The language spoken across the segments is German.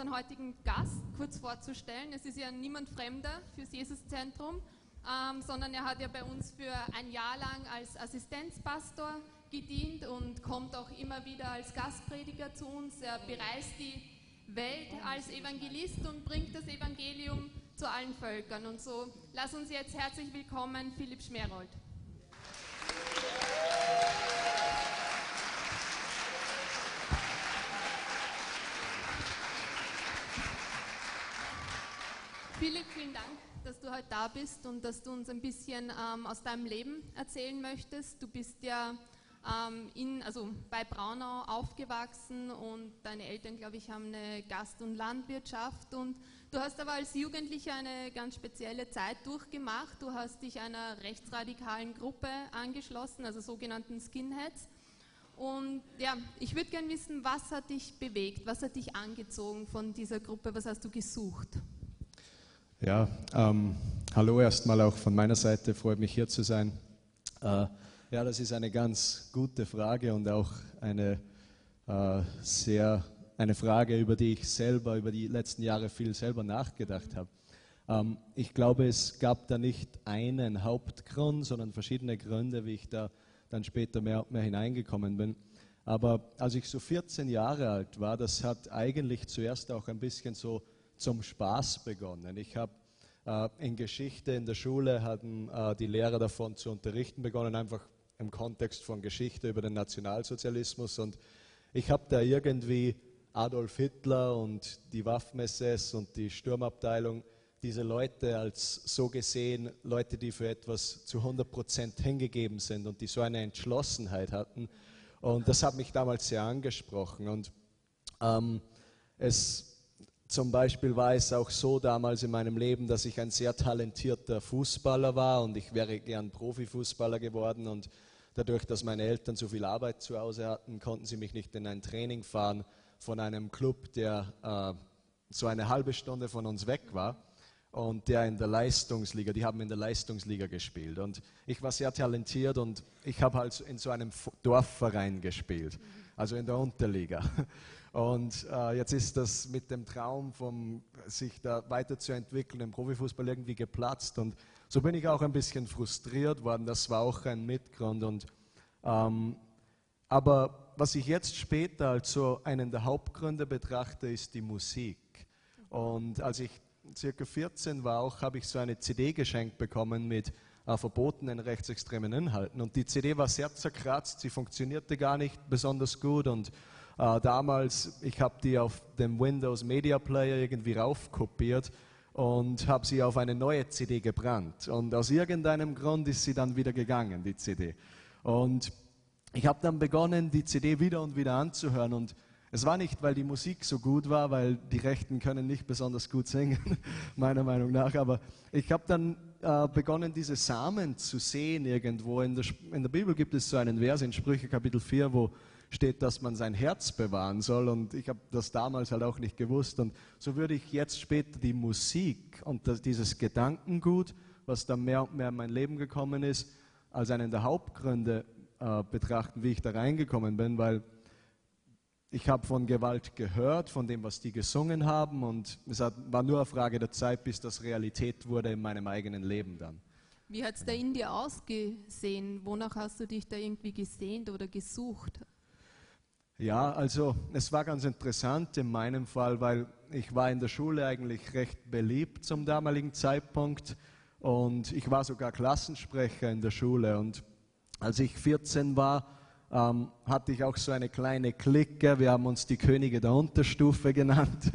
Unseren heutigen Gast kurz vorzustellen. Es ist ja niemand Fremder fürs Jesuszentrum, ähm, sondern er hat ja bei uns für ein Jahr lang als Assistenzpastor gedient und kommt auch immer wieder als Gastprediger zu uns. Er bereist die Welt als Evangelist und bringt das Evangelium zu allen Völkern. Und so lass uns jetzt herzlich willkommen Philipp Schmerold. Philipp, vielen Dank, dass du heute da bist und dass du uns ein bisschen ähm, aus deinem Leben erzählen möchtest. Du bist ja ähm, in, also bei Braunau aufgewachsen und deine Eltern, glaube ich, haben eine Gast- und Landwirtschaft und du hast aber als Jugendlicher eine ganz spezielle Zeit durchgemacht. Du hast dich einer rechtsradikalen Gruppe angeschlossen, also sogenannten Skinheads. Und ja, ich würde gerne wissen, was hat dich bewegt, was hat dich angezogen von dieser Gruppe, was hast du gesucht? Ja, ähm, hallo erstmal auch von meiner Seite, freut mich hier zu sein. Äh, ja, das ist eine ganz gute Frage und auch eine äh, sehr eine Frage, über die ich selber über die letzten Jahre viel selber nachgedacht habe. Ähm, ich glaube, es gab da nicht einen Hauptgrund, sondern verschiedene Gründe, wie ich da dann später mehr, mehr hineingekommen bin. Aber als ich so 14 Jahre alt war, das hat eigentlich zuerst auch ein bisschen so zum Spaß begonnen. Ich habe äh, in Geschichte in der Schule hatten äh, die Lehrer davon zu unterrichten begonnen, einfach im Kontext von Geschichte über den Nationalsozialismus. Und ich habe da irgendwie Adolf Hitler und die Waffen-SS und die Sturmabteilung, diese Leute als so gesehen, Leute, die für etwas zu 100 Prozent hingegeben sind und die so eine Entschlossenheit hatten. Und das hat mich damals sehr angesprochen. Und ähm, es zum Beispiel war es auch so damals in meinem Leben, dass ich ein sehr talentierter Fußballer war und ich wäre gern Profifußballer geworden und dadurch, dass meine Eltern so viel Arbeit zu Hause hatten, konnten sie mich nicht in ein Training fahren von einem Club, der äh, so eine halbe Stunde von uns weg war und der in der Leistungsliga, die haben in der Leistungsliga gespielt und ich war sehr talentiert und ich habe halt in so einem Dorfverein gespielt, also in der Unterliga. Und äh, jetzt ist das mit dem Traum, vom, sich da weiterzuentwickeln im Profifußball irgendwie geplatzt. Und so bin ich auch ein bisschen frustriert worden. Das war auch ein Mitgrund. Und, ähm, aber was ich jetzt später als so einen der Hauptgründe betrachte, ist die Musik. Und als ich circa 14 war, auch habe ich so eine CD geschenkt bekommen mit äh, verbotenen rechtsextremen Inhalten. Und die CD war sehr zerkratzt, sie funktionierte gar nicht besonders gut und äh, damals, ich habe die auf dem Windows Media Player irgendwie raufkopiert und habe sie auf eine neue CD gebrannt. Und aus irgendeinem Grund ist sie dann wieder gegangen, die CD. Und ich habe dann begonnen, die CD wieder und wieder anzuhören. Und es war nicht, weil die Musik so gut war, weil die Rechten können nicht besonders gut singen, meiner Meinung nach. Aber ich habe dann äh, begonnen, diese Samen zu sehen irgendwo. In der, in der Bibel gibt es so einen Vers in Sprüche Kapitel 4, wo steht, dass man sein Herz bewahren soll. Und ich habe das damals halt auch nicht gewusst. Und so würde ich jetzt später die Musik und das, dieses Gedankengut, was dann mehr und mehr in mein Leben gekommen ist, als einen der Hauptgründe äh, betrachten, wie ich da reingekommen bin, weil ich habe von Gewalt gehört, von dem, was die gesungen haben und es hat, war nur eine Frage der Zeit, bis das Realität wurde in meinem eigenen Leben dann. Wie hat es da in dir ausgesehen? Wonach hast du dich da irgendwie gesehnt oder gesucht? Ja, also es war ganz interessant in meinem Fall, weil ich war in der Schule eigentlich recht beliebt zum damaligen Zeitpunkt und ich war sogar Klassensprecher in der Schule und als ich 14 war, ähm, hatte ich auch so eine kleine Clique. Wir haben uns die Könige der Unterstufe genannt.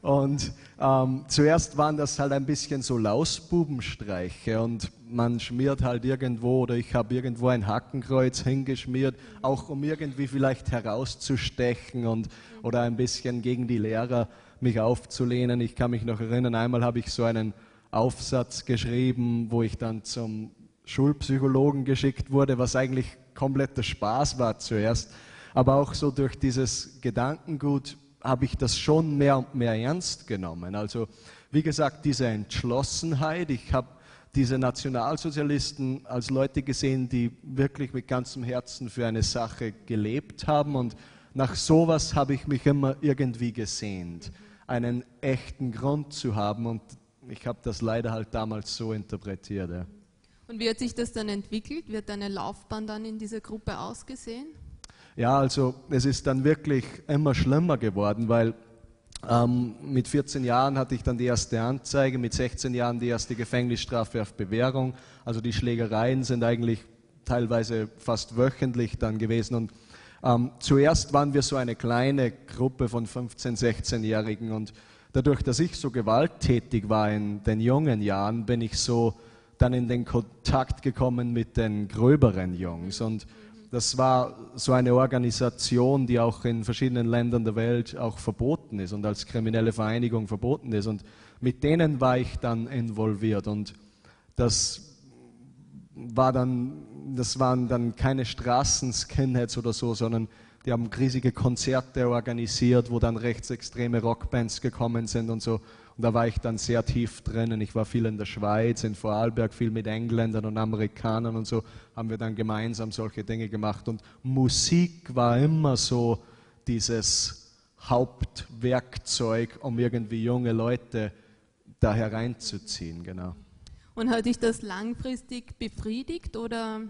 Und ähm, zuerst waren das halt ein bisschen so Lausbubenstreiche und man schmiert halt irgendwo oder ich habe irgendwo ein Hackenkreuz hingeschmiert, auch um irgendwie vielleicht herauszustechen und oder ein bisschen gegen die Lehrer mich aufzulehnen. Ich kann mich noch erinnern, einmal habe ich so einen Aufsatz geschrieben, wo ich dann zum Schulpsychologen geschickt wurde, was eigentlich kompletter Spaß war zuerst. Aber auch so durch dieses Gedankengut habe ich das schon mehr und mehr ernst genommen. Also wie gesagt, diese Entschlossenheit, ich habe diese Nationalsozialisten als Leute gesehen, die wirklich mit ganzem Herzen für eine Sache gelebt haben und nach sowas habe ich mich immer irgendwie gesehnt, einen echten Grund zu haben und ich habe das leider halt damals so interpretiert. Ja. Und wie hat sich das dann entwickelt? Hat deine Laufbahn dann in dieser Gruppe ausgesehen? Ja, also es ist dann wirklich immer schlimmer geworden, weil ähm, mit 14 Jahren hatte ich dann die erste Anzeige, mit 16 Jahren die erste Gefängnisstrafe auf Bewährung. Also die Schlägereien sind eigentlich teilweise fast wöchentlich dann gewesen. Und ähm, zuerst waren wir so eine kleine Gruppe von 15-, 16-Jährigen und dadurch, dass ich so gewalttätig war in den jungen Jahren, bin ich so dann in den Kontakt gekommen mit den gröberen Jungs. Und das war so eine Organisation, die auch in verschiedenen Ländern der Welt auch verboten ist und als kriminelle Vereinigung verboten ist. Und mit denen war ich dann involviert. Und das war dann, das waren dann keine Straßen-Skinheads oder so, sondern die haben riesige Konzerte organisiert, wo dann rechtsextreme Rockbands gekommen sind und so. Und da war ich dann sehr tief drinnen. Ich war viel in der Schweiz, in Vorarlberg, viel mit Engländern und Amerikanern und so haben wir dann gemeinsam solche Dinge gemacht. Und Musik war immer so dieses Hauptwerkzeug, um irgendwie junge Leute da hereinzuziehen, genau. Und hat dich das langfristig befriedigt oder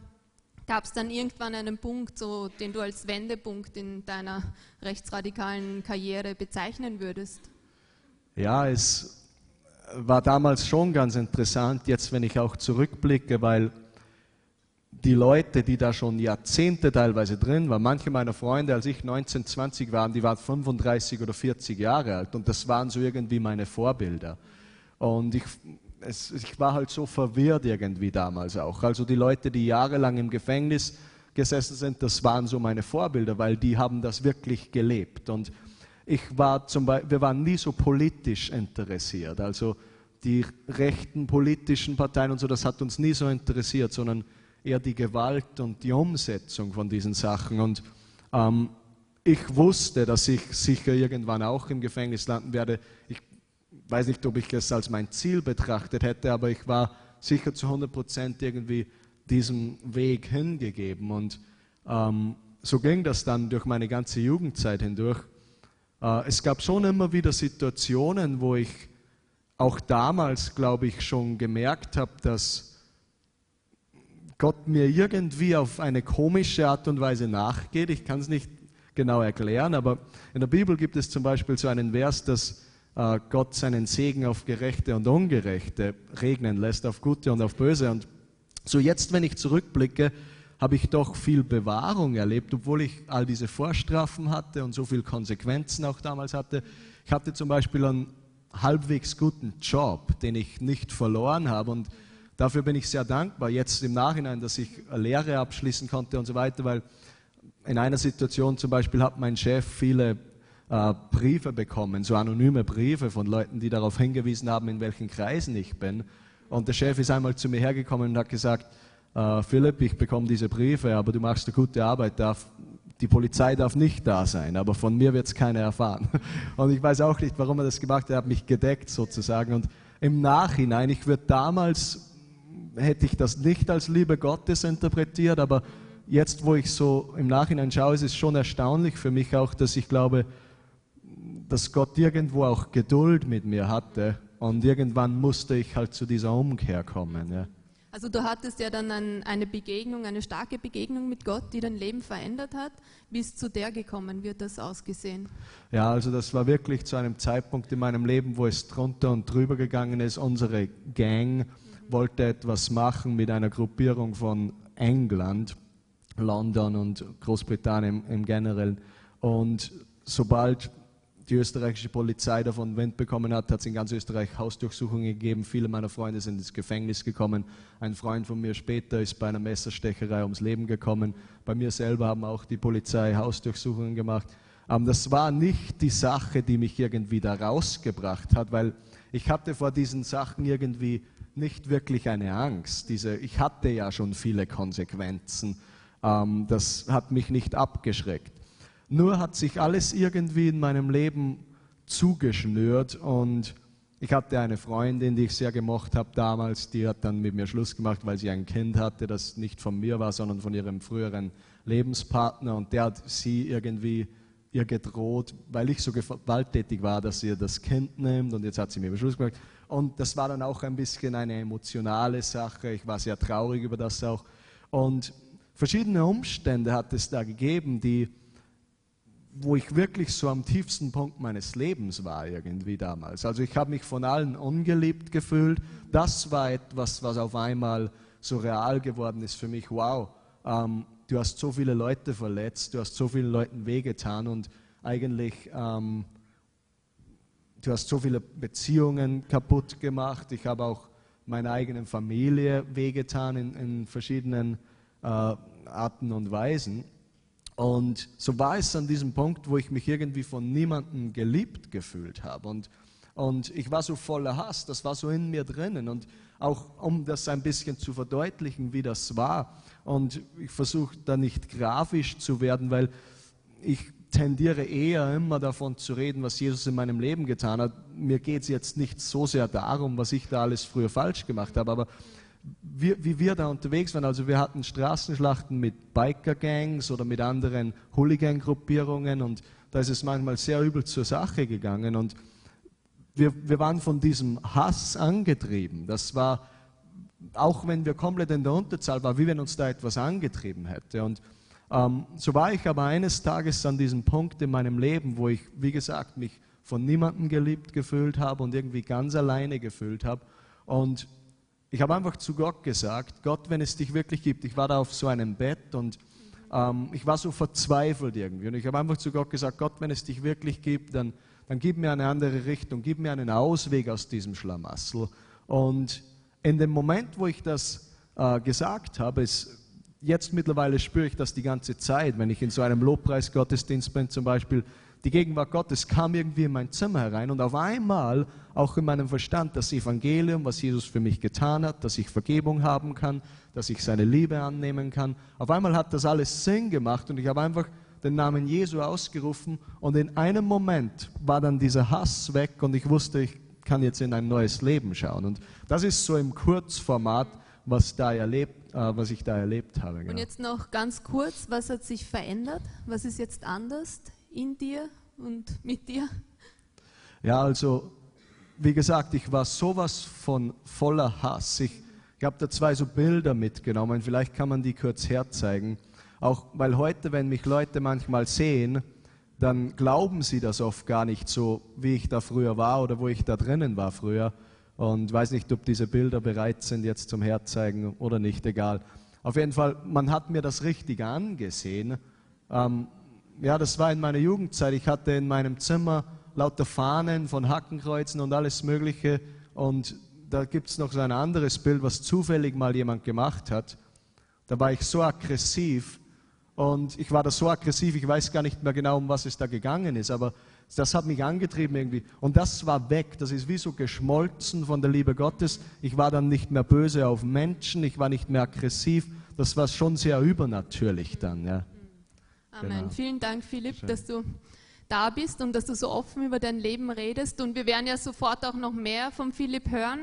gab es dann irgendwann einen Punkt, so, den du als Wendepunkt in deiner rechtsradikalen Karriere bezeichnen würdest? Ja, es war damals schon ganz interessant, jetzt wenn ich auch zurückblicke, weil die Leute, die da schon Jahrzehnte teilweise drin waren, manche meiner Freunde, als ich 19, 20 war, die waren 35 oder 40 Jahre alt und das waren so irgendwie meine Vorbilder. Und ich, es, ich war halt so verwirrt irgendwie damals auch. Also die Leute, die jahrelang im Gefängnis gesessen sind, das waren so meine Vorbilder, weil die haben das wirklich gelebt. Und ich war zum Beispiel, wir waren nie so politisch interessiert. Also die rechten politischen Parteien und so, das hat uns nie so interessiert, sondern eher die Gewalt und die Umsetzung von diesen Sachen. Und ähm, ich wusste, dass ich sicher irgendwann auch im Gefängnis landen werde. Ich weiß nicht, ob ich es als mein Ziel betrachtet hätte, aber ich war sicher zu 100 Prozent irgendwie diesem Weg hingegeben. Und ähm, so ging das dann durch meine ganze Jugendzeit hindurch. Äh, es gab schon immer wieder Situationen, wo ich auch damals, glaube ich, schon gemerkt habe, dass Gott mir irgendwie auf eine komische Art und Weise nachgeht. Ich kann es nicht genau erklären, aber in der Bibel gibt es zum Beispiel so einen Vers, dass Gott seinen Segen auf Gerechte und Ungerechte regnen lässt, auf Gute und auf Böse. Und so jetzt, wenn ich zurückblicke, habe ich doch viel Bewahrung erlebt, obwohl ich all diese Vorstrafen hatte und so viele Konsequenzen auch damals hatte. Ich hatte zum Beispiel einen halbwegs guten Job, den ich nicht verloren habe und dafür bin ich sehr dankbar jetzt im Nachhinein, dass ich Lehre abschließen konnte und so weiter, weil in einer Situation zum Beispiel hat mein Chef viele äh, Briefe bekommen, so anonyme Briefe von Leuten, die darauf hingewiesen haben, in welchen Kreisen ich bin. Und der Chef ist einmal zu mir hergekommen und hat gesagt, äh, Philipp, ich bekomme diese Briefe, aber du machst eine gute Arbeit, darf, die Polizei darf nicht da sein, aber von mir wird es keiner erfahren. Und ich weiß auch nicht, warum er das gemacht hat, er hat mich gedeckt sozusagen. Und im Nachhinein, ich würde damals, hätte ich das nicht als Liebe Gottes interpretiert, aber jetzt, wo ich so im Nachhinein schaue, ist es schon erstaunlich für mich auch, dass ich glaube, dass Gott irgendwo auch Geduld mit mir hatte und irgendwann musste ich halt zu dieser Umkehr kommen. Ja. Also du hattest ja dann ein, eine Begegnung, eine starke Begegnung mit Gott, die dein Leben verändert hat. Wie ist zu der gekommen? Wird das ausgesehen? Ja, also das war wirklich zu einem Zeitpunkt in meinem Leben, wo es drunter und drüber gegangen ist. Unsere Gang mhm. wollte etwas machen mit einer Gruppierung von England, London und Großbritannien im Generellen. Und sobald die österreichische Polizei davon Wind bekommen hat, hat es in ganz Österreich Hausdurchsuchungen gegeben. Viele meiner Freunde sind ins Gefängnis gekommen. Ein Freund von mir später ist bei einer Messerstecherei ums Leben gekommen. Bei mir selber haben auch die Polizei Hausdurchsuchungen gemacht. Aber das war nicht die Sache, die mich irgendwie da rausgebracht hat, weil ich hatte vor diesen Sachen irgendwie nicht wirklich eine Angst. Diese, ich hatte ja schon viele Konsequenzen. Ähm, das hat mich nicht abgeschreckt. Nur hat sich alles irgendwie in meinem Leben zugeschnürt und ich hatte eine Freundin, die ich sehr gemocht habe damals, die hat dann mit mir Schluss gemacht, weil sie ein Kind hatte, das nicht von mir war, sondern von ihrem früheren Lebenspartner und der hat sie irgendwie ihr gedroht, weil ich so gewalttätig war, dass ihr das Kind nimmt und jetzt hat sie mir Beschluss gemacht. Und das war dann auch ein bisschen eine emotionale Sache. Ich war sehr traurig über das auch. Und verschiedene Umstände hat es da gegeben, die, wo ich wirklich so am tiefsten Punkt meines Lebens war irgendwie damals. Also ich habe mich von allen ungeliebt gefühlt. Das war etwas, was auf einmal so real geworden ist für mich. Wow, ähm, du hast so viele Leute verletzt, du hast so vielen Leuten wehgetan und eigentlich ähm, du hast so viele Beziehungen kaputt gemacht. Ich habe auch meiner eigenen Familie wehgetan in, in verschiedenen äh, Arten und Weisen. Und so war es an diesem Punkt, wo ich mich irgendwie von niemandem geliebt gefühlt habe. Und, und ich war so voller Hass, das war so in mir drinnen. Und auch um das ein bisschen zu verdeutlichen, wie das war. Und ich versuche da nicht grafisch zu werden, weil ich tendiere eher immer davon zu reden, was Jesus in meinem Leben getan hat. Mir geht es jetzt nicht so sehr darum, was ich da alles früher falsch gemacht habe, aber wie, wie wir da unterwegs waren, also wir hatten Straßenschlachten mit Biker-Gangs oder mit anderen Hooligan-Gruppierungen und da ist es manchmal sehr übel zur Sache gegangen und wir, wir waren von diesem Hass angetrieben. Das war, auch wenn wir komplett in der Unterzahl waren, wie wenn uns da etwas angetrieben hätte. Und ähm, so war ich aber eines Tages an diesem Punkt in meinem Leben, wo ich, wie gesagt, mich von niemandem geliebt gefühlt habe und irgendwie ganz alleine gefühlt habe. Und ich habe einfach zu Gott gesagt, Gott, wenn es dich wirklich gibt, ich war da auf so einem Bett und ähm, ich war so verzweifelt irgendwie. Und ich habe einfach zu Gott gesagt, Gott, wenn es dich wirklich gibt, dann, dann gib mir eine andere Richtung, gib mir einen Ausweg aus diesem Schlamassel. Und in dem Moment, wo ich das äh, gesagt habe, ist jetzt mittlerweile spüre ich das die ganze Zeit, wenn ich in so einem Lobpreisgottesdienst bin zum Beispiel, die Gegenwart Gottes kam irgendwie in mein Zimmer herein und auf einmal auch in meinem Verstand das Evangelium, was Jesus für mich getan hat, dass ich Vergebung haben kann, dass ich seine Liebe annehmen kann. Auf einmal hat das alles Sinn gemacht und ich habe einfach den Namen Jesu ausgerufen und in einem Moment war dann dieser Hass weg und ich wusste, ich kann jetzt in ein neues Leben schauen. Und das ist so im Kurzformat, was, da erlebt, äh, was ich da erlebt habe. Genau. Und jetzt noch ganz kurz, was hat sich verändert? Was ist jetzt anders in dir und mit dir? Ja, also wie gesagt, ich war sowas von voller Hass. Ich, ich habe da zwei so Bilder mitgenommen, vielleicht kann man die kurz herzeigen. Auch weil heute, wenn mich Leute manchmal sehen, dann glauben sie das oft gar nicht so, wie ich da früher war oder wo ich da drinnen war früher. Und weiß nicht, ob diese Bilder bereit sind jetzt zum Herzeigen oder nicht, egal. Auf jeden Fall, man hat mir das richtig angesehen. Ähm, ja, das war in meiner Jugendzeit. Ich hatte in meinem Zimmer lauter Fahnen von Hackenkreuzen und alles Mögliche. Und da gibt es noch so ein anderes Bild, was zufällig mal jemand gemacht hat. Da war ich so aggressiv und ich war da so aggressiv, ich weiß gar nicht mehr genau, um was es da gegangen ist, aber das hat mich angetrieben irgendwie. Und das war weg. Das ist wie so geschmolzen von der Liebe Gottes. Ich war dann nicht mehr böse auf Menschen. Ich war nicht mehr aggressiv. Das war schon sehr übernatürlich dann. Ja. Amen. Genau. Vielen Dank, Philipp, Schön. dass du da bist und dass du so offen über dein Leben redest. Und wir werden ja sofort auch noch mehr von Philipp hören.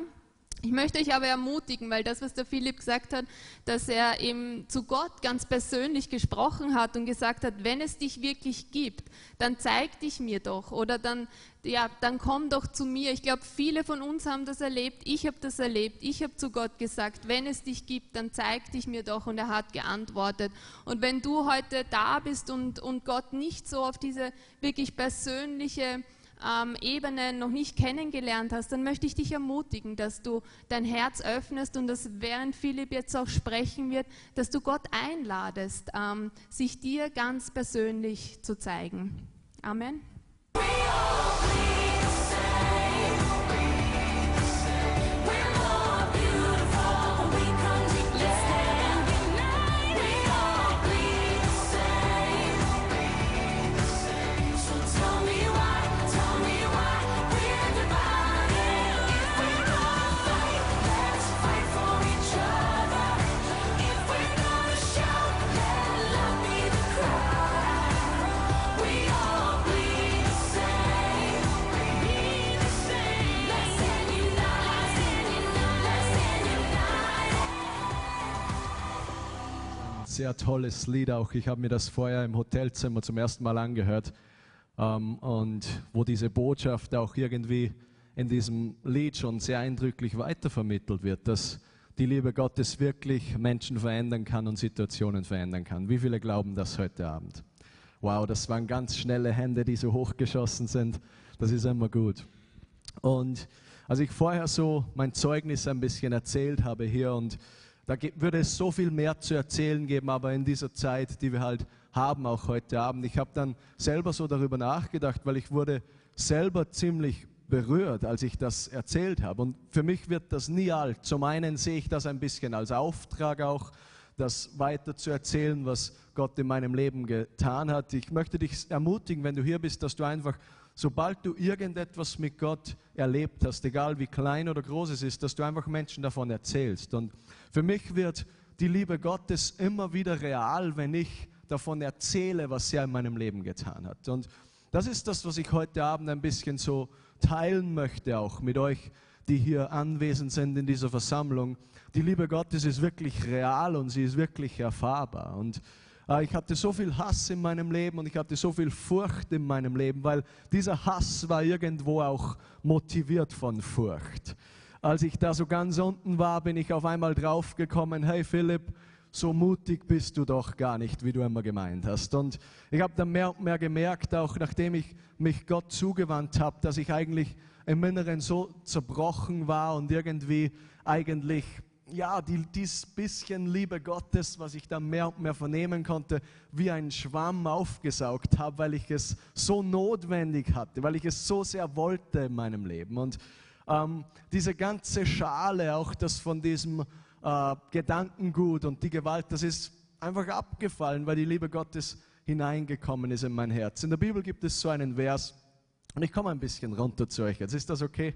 Ich möchte euch aber ermutigen, weil das, was der Philipp gesagt hat, dass er eben zu Gott ganz persönlich gesprochen hat und gesagt hat, wenn es dich wirklich gibt, dann zeig dich mir doch oder dann, ja, dann komm doch zu mir. Ich glaube, viele von uns haben das erlebt, ich habe das erlebt, ich habe zu Gott gesagt, wenn es dich gibt, dann zeig dich mir doch und er hat geantwortet. Und wenn du heute da bist und, und Gott nicht so auf diese wirklich persönliche ähm, Ebene noch nicht kennengelernt hast, dann möchte ich dich ermutigen, dass du dein Herz öffnest und dass während Philipp jetzt auch sprechen wird, dass du Gott einladest, ähm, sich dir ganz persönlich zu zeigen. Amen. Sehr tolles Lied auch. Ich habe mir das vorher im Hotelzimmer zum ersten Mal angehört ähm, und wo diese Botschaft auch irgendwie in diesem Lied schon sehr eindrücklich weitervermittelt wird, dass die Liebe Gottes wirklich Menschen verändern kann und Situationen verändern kann. Wie viele glauben das heute Abend? Wow, das waren ganz schnelle Hände, die so hochgeschossen sind. Das ist immer gut. Und als ich vorher so mein Zeugnis ein bisschen erzählt habe hier und da würde es so viel mehr zu erzählen geben, aber in dieser Zeit, die wir halt haben, auch heute Abend, ich habe dann selber so darüber nachgedacht, weil ich wurde selber ziemlich berührt, als ich das erzählt habe. Und für mich wird das nie alt. Zum einen sehe ich das ein bisschen als Auftrag auch, das weiter zu erzählen, was Gott in meinem Leben getan hat. Ich möchte dich ermutigen, wenn du hier bist, dass du einfach, sobald du irgendetwas mit Gott erlebt hast, egal wie klein oder groß es ist, dass du einfach Menschen davon erzählst. Und für mich wird die Liebe Gottes immer wieder real, wenn ich davon erzähle, was er in meinem Leben getan hat. Und das ist das, was ich heute Abend ein bisschen so teilen möchte, auch mit euch, die hier anwesend sind in dieser Versammlung. Die Liebe Gottes ist wirklich real und sie ist wirklich erfahrbar. Und ich hatte so viel Hass in meinem Leben und ich hatte so viel Furcht in meinem Leben, weil dieser Hass war irgendwo auch motiviert von Furcht. Als ich da so ganz unten war, bin ich auf einmal draufgekommen, hey Philipp, so mutig bist du doch gar nicht, wie du immer gemeint hast. Und ich habe dann mehr und mehr gemerkt, auch nachdem ich mich Gott zugewandt habe, dass ich eigentlich im Inneren so zerbrochen war und irgendwie eigentlich, ja, die, dieses bisschen Liebe Gottes, was ich dann mehr und mehr vernehmen konnte, wie ein Schwamm aufgesaugt habe, weil ich es so notwendig hatte, weil ich es so sehr wollte in meinem Leben. Und ähm, diese ganze Schale, auch das von diesem äh, Gedankengut und die Gewalt, das ist einfach abgefallen, weil die Liebe Gottes hineingekommen ist in mein Herz. In der Bibel gibt es so einen Vers, und ich komme ein bisschen runter zu euch. Jetzt ist das okay?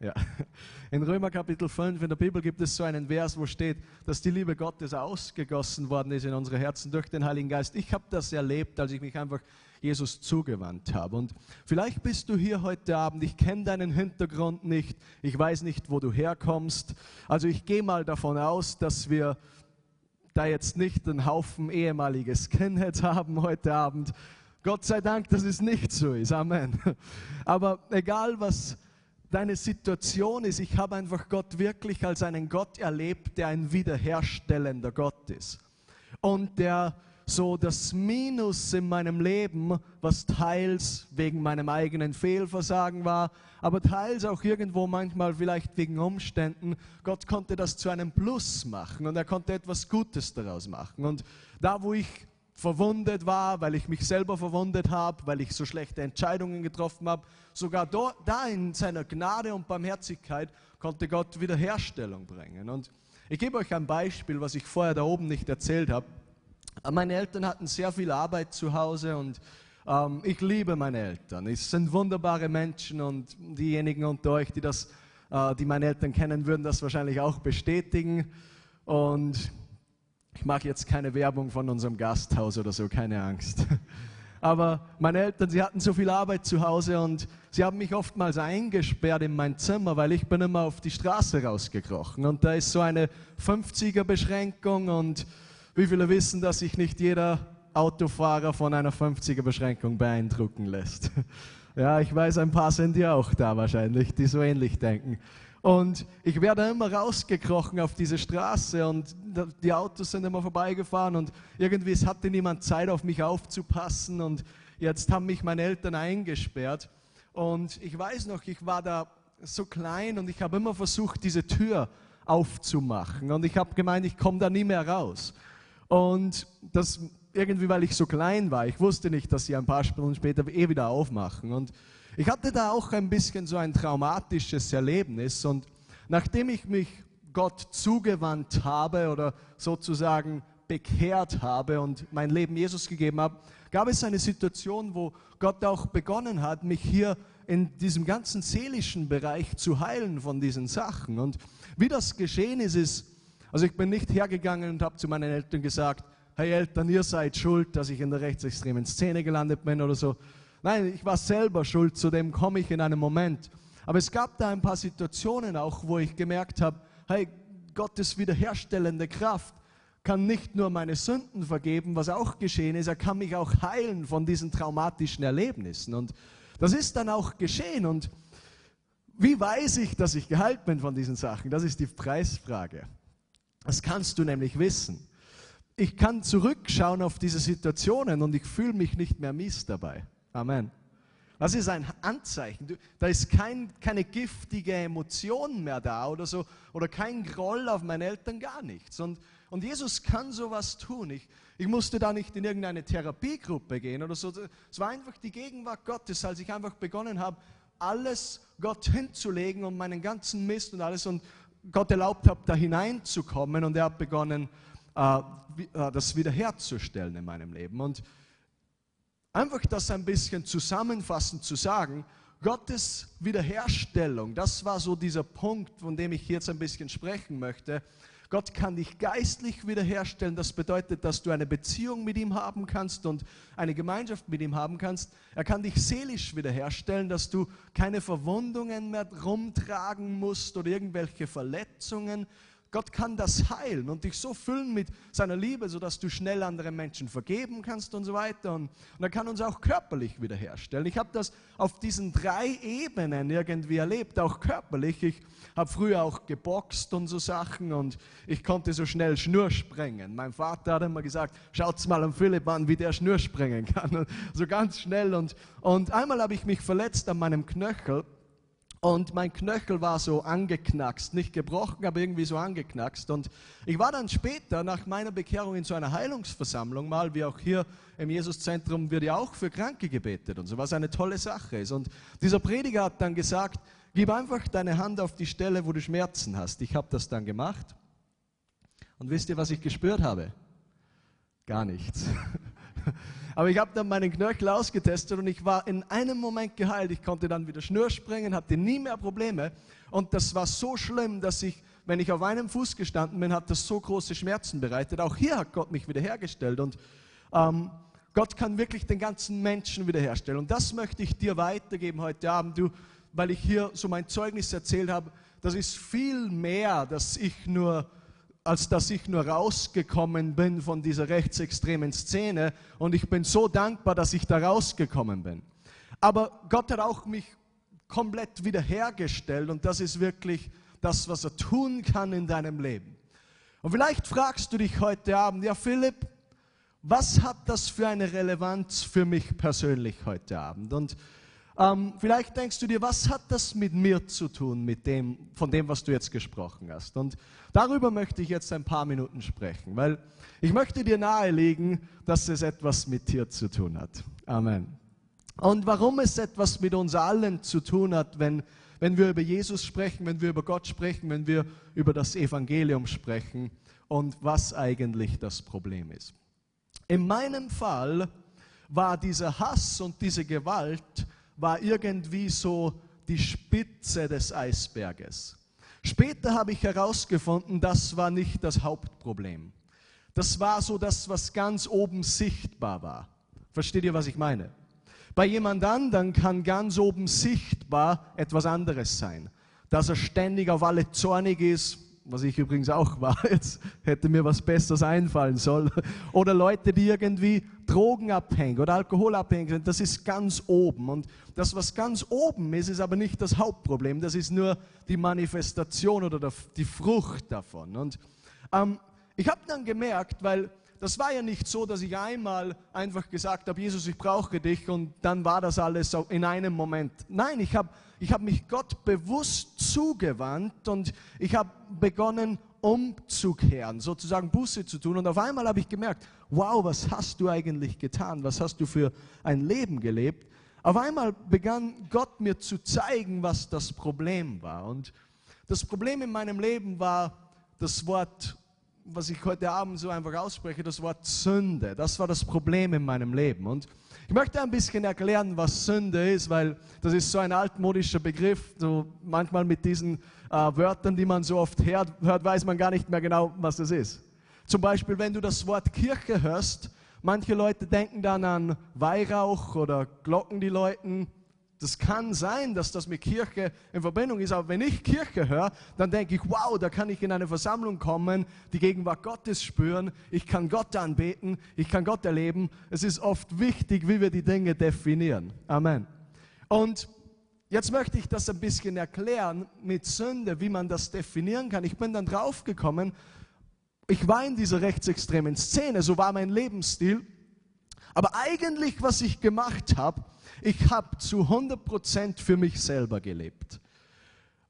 Ja. In Römer Kapitel 5 in der Bibel gibt es so einen Vers, wo steht, dass die Liebe Gottes ausgegossen worden ist in unsere Herzen durch den Heiligen Geist. Ich habe das erlebt, als ich mich einfach Jesus zugewandt habe. Und vielleicht bist du hier heute Abend, ich kenne deinen Hintergrund nicht, ich weiß nicht, wo du herkommst. Also ich gehe mal davon aus, dass wir da jetzt nicht einen Haufen ehemalige Skinheads haben heute Abend. Gott sei Dank, dass es nicht so ist. Amen. Aber egal was deine Situation ist, ich habe einfach Gott wirklich als einen Gott erlebt, der ein wiederherstellender Gott ist. Und der so das Minus in meinem Leben, was teils wegen meinem eigenen Fehlversagen war, aber teils auch irgendwo manchmal vielleicht wegen Umständen. Gott konnte das zu einem Plus machen und er konnte etwas Gutes daraus machen. Und da, wo ich verwundet war, weil ich mich selber verwundet habe, weil ich so schlechte Entscheidungen getroffen habe, sogar da in seiner Gnade und Barmherzigkeit konnte Gott Wiederherstellung bringen. Und ich gebe euch ein Beispiel, was ich vorher da oben nicht erzählt habe. Meine Eltern hatten sehr viel Arbeit zu Hause und ähm, ich liebe meine Eltern. Es sind wunderbare Menschen und diejenigen unter euch, die, das, äh, die meine Eltern kennen, würden das wahrscheinlich auch bestätigen. Und ich mache jetzt keine Werbung von unserem Gasthaus oder so, keine Angst. Aber meine Eltern, sie hatten so viel Arbeit zu Hause und sie haben mich oftmals eingesperrt in mein Zimmer, weil ich bin immer auf die Straße rausgekrochen. Und da ist so eine 50er-Beschränkung und wie viele wissen, dass sich nicht jeder Autofahrer von einer 50er-Beschränkung beeindrucken lässt? Ja, ich weiß, ein paar sind ja auch da wahrscheinlich, die so ähnlich denken. Und ich werde immer rausgekrochen auf diese Straße und die Autos sind immer vorbeigefahren und irgendwie es hatte niemand Zeit auf mich aufzupassen und jetzt haben mich meine Eltern eingesperrt und ich weiß noch, ich war da so klein und ich habe immer versucht, diese Tür aufzumachen und ich habe gemeint, ich komme da nie mehr raus. Und das irgendwie, weil ich so klein war, ich wusste nicht, dass sie ein paar Stunden später eh wieder aufmachen. Und ich hatte da auch ein bisschen so ein traumatisches Erlebnis. Und nachdem ich mich Gott zugewandt habe oder sozusagen bekehrt habe und mein Leben Jesus gegeben habe, gab es eine Situation, wo Gott auch begonnen hat, mich hier in diesem ganzen seelischen Bereich zu heilen von diesen Sachen. Und wie das geschehen ist, ist, also ich bin nicht hergegangen und habe zu meinen Eltern gesagt, hey Eltern, ihr seid schuld, dass ich in der rechtsextremen Szene gelandet bin oder so. Nein, ich war selber schuld, zu dem komme ich in einem Moment. Aber es gab da ein paar Situationen auch, wo ich gemerkt habe, hey, Gottes wiederherstellende Kraft kann nicht nur meine Sünden vergeben, was auch geschehen ist, er kann mich auch heilen von diesen traumatischen Erlebnissen. Und das ist dann auch geschehen. Und wie weiß ich, dass ich geheilt bin von diesen Sachen? Das ist die Preisfrage. Das kannst du nämlich wissen. Ich kann zurückschauen auf diese Situationen und ich fühle mich nicht mehr mies dabei. Amen. Das ist ein Anzeichen. Da ist kein, keine giftige Emotion mehr da oder so, oder kein Groll auf meine Eltern, gar nichts. Und, und Jesus kann sowas tun. Ich, ich musste da nicht in irgendeine Therapiegruppe gehen oder so. Es war einfach die Gegenwart Gottes, als ich einfach begonnen habe, alles Gott hinzulegen und meinen ganzen Mist und alles und Gott erlaubt habe, da hineinzukommen und er hat begonnen, äh, äh, das wiederherzustellen in meinem Leben. Und einfach das ein bisschen zusammenfassend zu sagen, Gottes Wiederherstellung, das war so dieser Punkt, von dem ich jetzt ein bisschen sprechen möchte. Gott kann dich geistlich wiederherstellen. Das bedeutet, dass du eine Beziehung mit ihm haben kannst und eine Gemeinschaft mit ihm haben kannst. Er kann dich seelisch wiederherstellen, dass du keine Verwundungen mehr rumtragen musst oder irgendwelche Verletzungen, Gott kann das heilen und dich so füllen mit seiner Liebe, sodass du schnell anderen Menschen vergeben kannst und so weiter. Und, und er kann uns auch körperlich wiederherstellen. Ich habe das auf diesen drei Ebenen irgendwie erlebt, auch körperlich. Ich habe früher auch geboxt und so Sachen und ich konnte so schnell Schnur sprengen. Mein Vater hat immer gesagt, schaut mal an Philipp an, wie der Schnur sprengen kann. so ganz schnell. Und, und einmal habe ich mich verletzt an meinem Knöchel und mein Knöchel war so angeknackst, nicht gebrochen, aber irgendwie so angeknackst. Und ich war dann später nach meiner Bekehrung in so einer Heilungsversammlung mal, wie auch hier im Jesuszentrum wird ja auch für Kranke gebetet und so, was eine tolle Sache ist. Und dieser Prediger hat dann gesagt, gib einfach deine Hand auf die Stelle, wo du Schmerzen hast. Ich habe das dann gemacht. Und wisst ihr, was ich gespürt habe? Gar nichts. Aber ich habe dann meinen Knöchel ausgetestet und ich war in einem Moment geheilt. Ich konnte dann wieder Schnur springen, hatte nie mehr Probleme. Und das war so schlimm, dass ich, wenn ich auf einem Fuß gestanden bin, hat das so große Schmerzen bereitet. Auch hier hat Gott mich wiederhergestellt. Und ähm, Gott kann wirklich den ganzen Menschen wiederherstellen. Und das möchte ich dir weitergeben heute Abend, du, weil ich hier so mein Zeugnis erzählt habe. Das ist viel mehr, dass ich nur als dass ich nur rausgekommen bin von dieser rechtsextremen Szene. Und ich bin so dankbar, dass ich da rausgekommen bin. Aber Gott hat auch mich komplett wiederhergestellt und das ist wirklich das, was er tun kann in deinem Leben. Und vielleicht fragst du dich heute Abend, ja Philipp, was hat das für eine Relevanz für mich persönlich heute Abend? Und ähm, vielleicht denkst du dir, was hat das mit mir zu tun, mit dem, von dem, was du jetzt gesprochen hast? Und darüber möchte ich jetzt ein paar Minuten sprechen, weil ich möchte dir nahelegen, dass es etwas mit dir zu tun hat. Amen. Und warum es etwas mit uns allen zu tun hat, wenn, wenn wir über Jesus sprechen, wenn wir über Gott sprechen, wenn wir über das Evangelium sprechen und was eigentlich das Problem ist. In meinem Fall war dieser Hass und diese Gewalt war irgendwie so die Spitze des Eisberges. Später habe ich herausgefunden, das war nicht das Hauptproblem. Das war so das, was ganz oben sichtbar war. Versteht ihr, was ich meine? Bei jemand anderen kann ganz oben sichtbar etwas anderes sein. Dass er ständig auf alle zornig ist, was ich übrigens auch war, jetzt hätte mir was Besseres einfallen sollen. Oder Leute, die irgendwie drogenabhängig oder alkoholabhängig sind, das ist ganz oben. Und das, was ganz oben ist, ist aber nicht das Hauptproblem, das ist nur die Manifestation oder die Frucht davon. Und ähm, ich habe dann gemerkt, weil das war ja nicht so, dass ich einmal einfach gesagt habe, Jesus, ich brauche dich und dann war das alles in einem Moment. Nein, ich habe ich hab mich Gott bewusst zugewandt und ich habe begonnen, umzukehren, sozusagen Buße zu tun. Und auf einmal habe ich gemerkt, wow, was hast du eigentlich getan? Was hast du für ein Leben gelebt? Auf einmal begann Gott mir zu zeigen, was das Problem war. Und das Problem in meinem Leben war das Wort was ich heute Abend so einfach ausspreche, das Wort Sünde. Das war das Problem in meinem Leben. Und ich möchte ein bisschen erklären, was Sünde ist, weil das ist so ein altmodischer Begriff. So manchmal mit diesen äh, Wörtern, die man so oft hört, hört, weiß man gar nicht mehr genau, was das ist. Zum Beispiel, wenn du das Wort Kirche hörst, manche Leute denken dann an Weihrauch oder Glocken, die läuten. Das kann sein, dass das mit Kirche in Verbindung ist, aber wenn ich Kirche höre, dann denke ich, wow, da kann ich in eine Versammlung kommen, die Gegenwart Gottes spüren, ich kann Gott anbeten, ich kann Gott erleben. Es ist oft wichtig, wie wir die Dinge definieren. Amen. Und jetzt möchte ich das ein bisschen erklären mit Sünde, wie man das definieren kann. Ich bin dann draufgekommen, ich war in dieser rechtsextremen Szene, so war mein Lebensstil. Aber eigentlich, was ich gemacht habe, ich habe zu 100% für mich selber gelebt.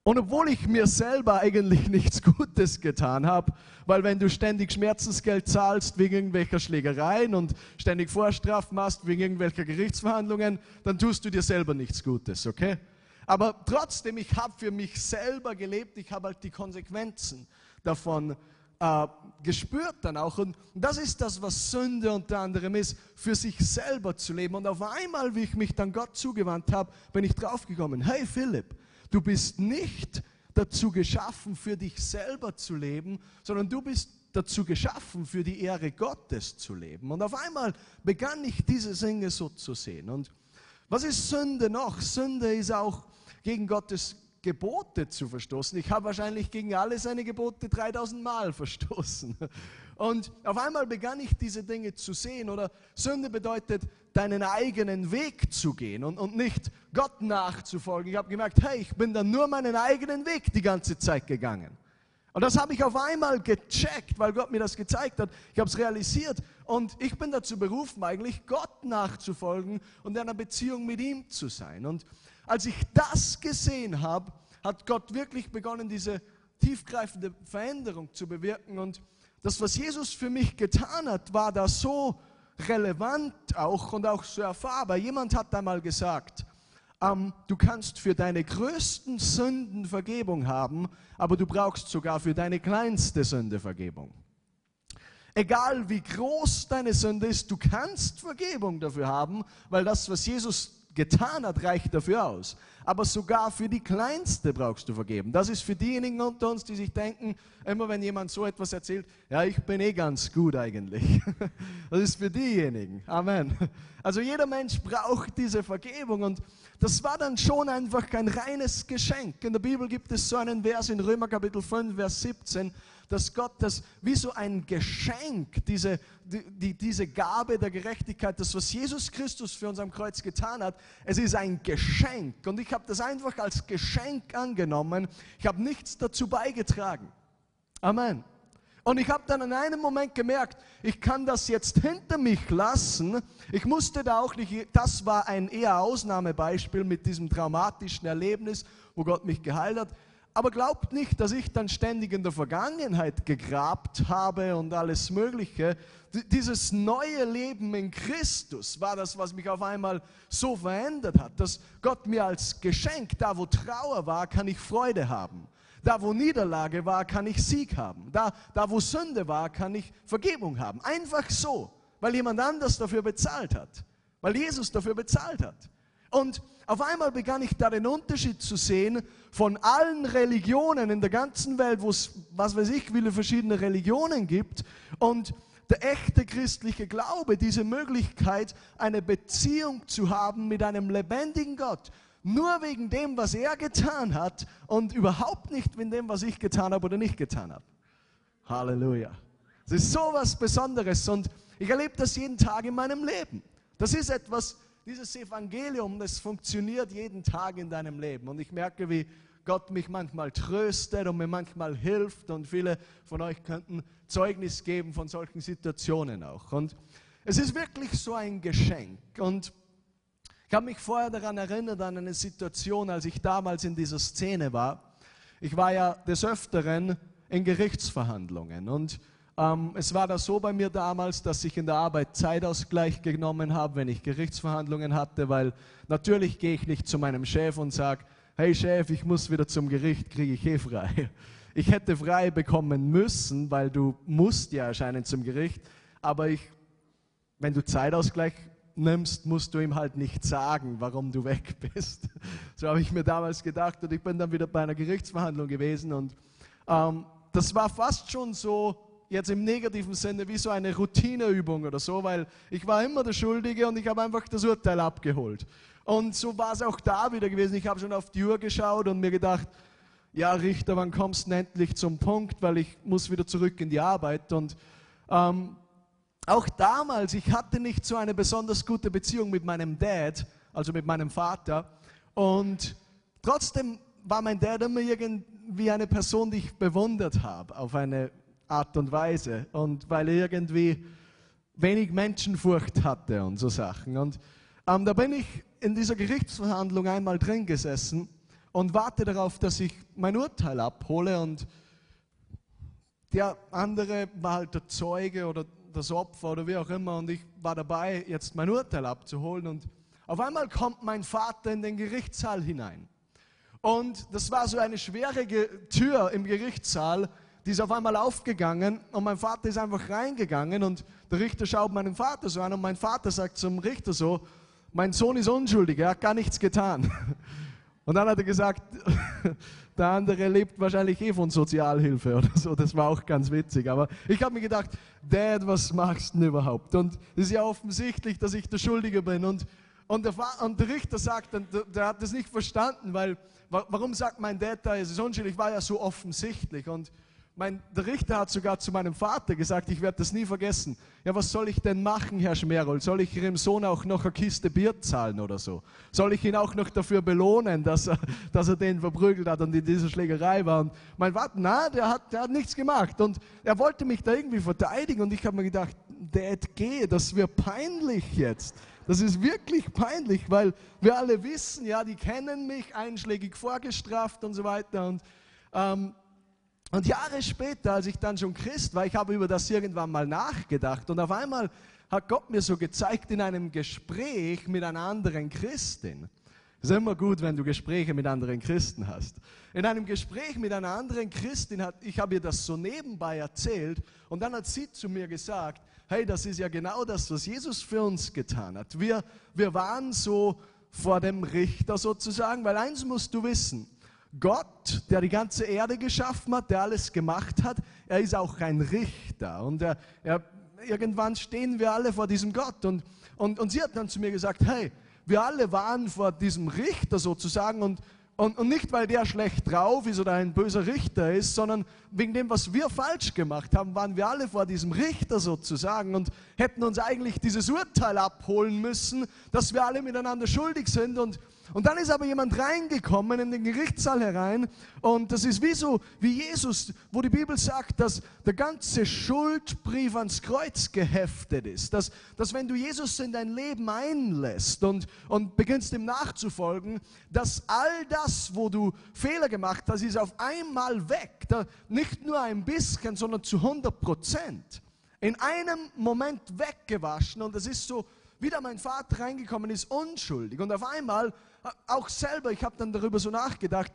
Und obwohl ich mir selber eigentlich nichts Gutes getan habe, weil wenn du ständig Schmerzensgeld zahlst wegen irgendwelcher Schlägereien und ständig Vorstrafen machst wegen irgendwelcher Gerichtsverhandlungen, dann tust du dir selber nichts Gutes, okay? Aber trotzdem, ich habe für mich selber gelebt, ich habe halt die Konsequenzen davon äh, gespürt dann auch. Und das ist das, was Sünde unter anderem ist, für sich selber zu leben. Und auf einmal, wie ich mich dann Gott zugewandt habe, bin ich draufgekommen, hey Philipp, du bist nicht dazu geschaffen, für dich selber zu leben, sondern du bist dazu geschaffen, für die Ehre Gottes zu leben. Und auf einmal begann ich diese Dinge so zu sehen. Und was ist Sünde noch? Sünde ist auch gegen Gottes Gebote zu verstoßen. Ich habe wahrscheinlich gegen alle seine Gebote 3000 Mal verstoßen. Und auf einmal begann ich diese Dinge zu sehen. Oder Sünde bedeutet, deinen eigenen Weg zu gehen und, und nicht Gott nachzufolgen. Ich habe gemerkt, hey, ich bin dann nur meinen eigenen Weg die ganze Zeit gegangen. Und das habe ich auf einmal gecheckt, weil Gott mir das gezeigt hat. Ich habe es realisiert. Und ich bin dazu berufen, eigentlich Gott nachzufolgen und in einer Beziehung mit ihm zu sein. Und als ich das gesehen habe, hat Gott wirklich begonnen, diese tiefgreifende Veränderung zu bewirken. Und das, was Jesus für mich getan hat, war da so relevant auch und auch so erfahrbar. Jemand hat einmal gesagt, ähm, du kannst für deine größten Sünden Vergebung haben, aber du brauchst sogar für deine kleinste Sünde Vergebung. Egal wie groß deine Sünde ist, du kannst Vergebung dafür haben, weil das, was Jesus getan hat, reicht dafür aus. Aber sogar für die Kleinste brauchst du vergeben. Das ist für diejenigen unter uns, die sich denken, immer wenn jemand so etwas erzählt, ja, ich bin eh ganz gut eigentlich. Das ist für diejenigen. Amen. Also jeder Mensch braucht diese Vergebung und das war dann schon einfach ein reines Geschenk. In der Bibel gibt es so einen Vers in Römer Kapitel 5, Vers 17, dass Gott das wie so ein Geschenk, diese, die, diese Gabe der Gerechtigkeit, das, was Jesus Christus für uns am Kreuz getan hat, es ist ein Geschenk. Und ich habe das einfach als Geschenk angenommen. Ich habe nichts dazu beigetragen. Amen. Und ich habe dann in einem Moment gemerkt, ich kann das jetzt hinter mich lassen. Ich musste da auch nicht, das war ein eher Ausnahmebeispiel mit diesem traumatischen Erlebnis, wo Gott mich geheilt hat. Aber glaubt nicht, dass ich dann ständig in der Vergangenheit gegrabt habe und alles Mögliche. Dieses neue Leben in Christus war das, was mich auf einmal so verändert hat, dass Gott mir als Geschenk, da wo Trauer war, kann ich Freude haben. Da wo Niederlage war, kann ich Sieg haben. Da, da wo Sünde war, kann ich Vergebung haben. Einfach so, weil jemand anders dafür bezahlt hat. Weil Jesus dafür bezahlt hat. Und auf einmal begann ich da den Unterschied zu sehen von allen Religionen in der ganzen Welt, wo es, was weiß ich, viele verschiedene Religionen gibt. Und der echte christliche Glaube, diese Möglichkeit, eine Beziehung zu haben mit einem lebendigen Gott, nur wegen dem, was er getan hat und überhaupt nicht wegen dem, was ich getan habe oder nicht getan habe. Halleluja. Das ist so was Besonderes und ich erlebe das jeden Tag in meinem Leben. Das ist etwas, dieses Evangelium, das funktioniert jeden Tag in deinem Leben. Und ich merke, wie Gott mich manchmal tröstet und mir manchmal hilft. Und viele von euch könnten Zeugnis geben von solchen Situationen auch. Und es ist wirklich so ein Geschenk. Und ich habe mich vorher daran erinnert, an eine Situation, als ich damals in dieser Szene war. Ich war ja des Öfteren in Gerichtsverhandlungen. Und ähm, es war da so bei mir damals, dass ich in der Arbeit Zeitausgleich genommen habe, wenn ich Gerichtsverhandlungen hatte, weil natürlich gehe ich nicht zu meinem Chef und sage, hey Chef, ich muss wieder zum Gericht, kriege ich eh frei. Ich hätte frei bekommen müssen, weil du musst ja erscheinen zum Gericht, aber ich, wenn du Zeitausgleich nimmst, musst du ihm halt nicht sagen, warum du weg bist. So habe ich mir damals gedacht und ich bin dann wieder bei einer Gerichtsverhandlung gewesen und ähm, das war fast schon so, jetzt im negativen Sinne wie so eine Routineübung oder so, weil ich war immer der Schuldige und ich habe einfach das Urteil abgeholt. Und so war es auch da wieder gewesen. Ich habe schon auf die Uhr geschaut und mir gedacht, ja Richter, wann kommst du endlich zum Punkt, weil ich muss wieder zurück in die Arbeit. Und ähm, auch damals, ich hatte nicht so eine besonders gute Beziehung mit meinem Dad, also mit meinem Vater. Und trotzdem war mein Dad immer irgendwie eine Person, die ich bewundert habe, auf eine Art und Weise. Und weil er irgendwie wenig Menschenfurcht hatte und so Sachen. Und ähm, da bin ich in dieser Gerichtsverhandlung einmal drin gesessen und warte darauf, dass ich mein Urteil abhole. Und der andere war halt der Zeuge oder das Opfer oder wie auch immer. Und ich war dabei, jetzt mein Urteil abzuholen. Und auf einmal kommt mein Vater in den Gerichtssaal hinein. Und das war so eine schwere Tür im Gerichtssaal, die ist auf einmal aufgegangen und mein Vater ist einfach reingegangen und der Richter schaut meinen Vater so an und mein Vater sagt zum Richter so, mein Sohn ist unschuldig, er hat gar nichts getan. Und dann hat er gesagt, der andere lebt wahrscheinlich eh von Sozialhilfe oder so. Das war auch ganz witzig. Aber ich habe mir gedacht, Dad, was machst du denn überhaupt? Und es ist ja offensichtlich, dass ich der Schuldige bin. Und, und, der, und der Richter sagt, der, der hat das nicht verstanden, weil warum sagt mein Dad da, es ist unschuldig, war ja so offensichtlich. Und mein, der Richter hat sogar zu meinem Vater gesagt, ich werde das nie vergessen. Ja, was soll ich denn machen, Herr Schmerol? Soll ich Ihrem Sohn auch noch eine Kiste Bier zahlen oder so? Soll ich ihn auch noch dafür belohnen, dass er, dass er den verprügelt hat und in dieser Schlägerei war? Und mein Vater, na, der hat, der hat nichts gemacht. Und er wollte mich da irgendwie verteidigen und ich habe mir gedacht, Dad, geh, das wird peinlich jetzt. Das ist wirklich peinlich, weil wir alle wissen, ja, die kennen mich, einschlägig vorgestraft und so weiter. Und ähm, und Jahre später, als ich dann schon Christ war, ich habe über das irgendwann mal nachgedacht und auf einmal hat Gott mir so gezeigt in einem Gespräch mit einer anderen Christin. Ist immer gut, wenn du Gespräche mit anderen Christen hast. In einem Gespräch mit einer anderen Christin, hat, ich habe ihr das so nebenbei erzählt und dann hat sie zu mir gesagt, hey, das ist ja genau das, was Jesus für uns getan hat. Wir, wir waren so vor dem Richter sozusagen, weil eins musst du wissen, Gott, der die ganze Erde geschaffen hat, der alles gemacht hat, er ist auch ein Richter. Und er, er, irgendwann stehen wir alle vor diesem Gott. Und, und, und sie hat dann zu mir gesagt, hey, wir alle waren vor diesem Richter sozusagen und, und, und nicht, weil der schlecht drauf ist oder ein böser Richter ist, sondern wegen dem, was wir falsch gemacht haben, waren wir alle vor diesem Richter sozusagen und hätten uns eigentlich dieses Urteil abholen müssen, dass wir alle miteinander schuldig sind und, und dann ist aber jemand reingekommen in den Gerichtssaal herein und das ist wie so wie Jesus, wo die Bibel sagt, dass der ganze Schuldbrief ans Kreuz geheftet ist. Dass, dass wenn du Jesus in dein Leben einlässt und, und beginnst ihm nachzufolgen, dass all das, wo du Fehler gemacht hast, ist auf einmal weg. Da, nicht nur ein bisschen, sondern zu 100 Prozent. In einem Moment weggewaschen und das ist so, wieder mein Vater reingekommen ist, unschuldig. Und auf einmal auch selber, ich habe dann darüber so nachgedacht,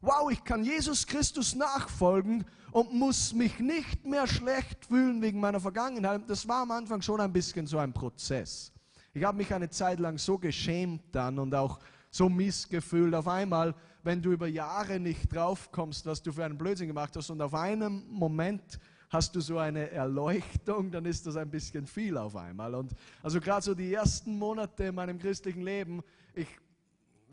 wow, ich kann Jesus Christus nachfolgen und muss mich nicht mehr schlecht fühlen wegen meiner Vergangenheit. Das war am Anfang schon ein bisschen so ein Prozess. Ich habe mich eine Zeit lang so geschämt dann und auch so missgefühlt. Auf einmal, wenn du über Jahre nicht draufkommst, was du für einen Blödsinn gemacht hast und auf einem Moment hast du so eine Erleuchtung, dann ist das ein bisschen viel auf einmal. Und also gerade so die ersten Monate in meinem christlichen Leben, ich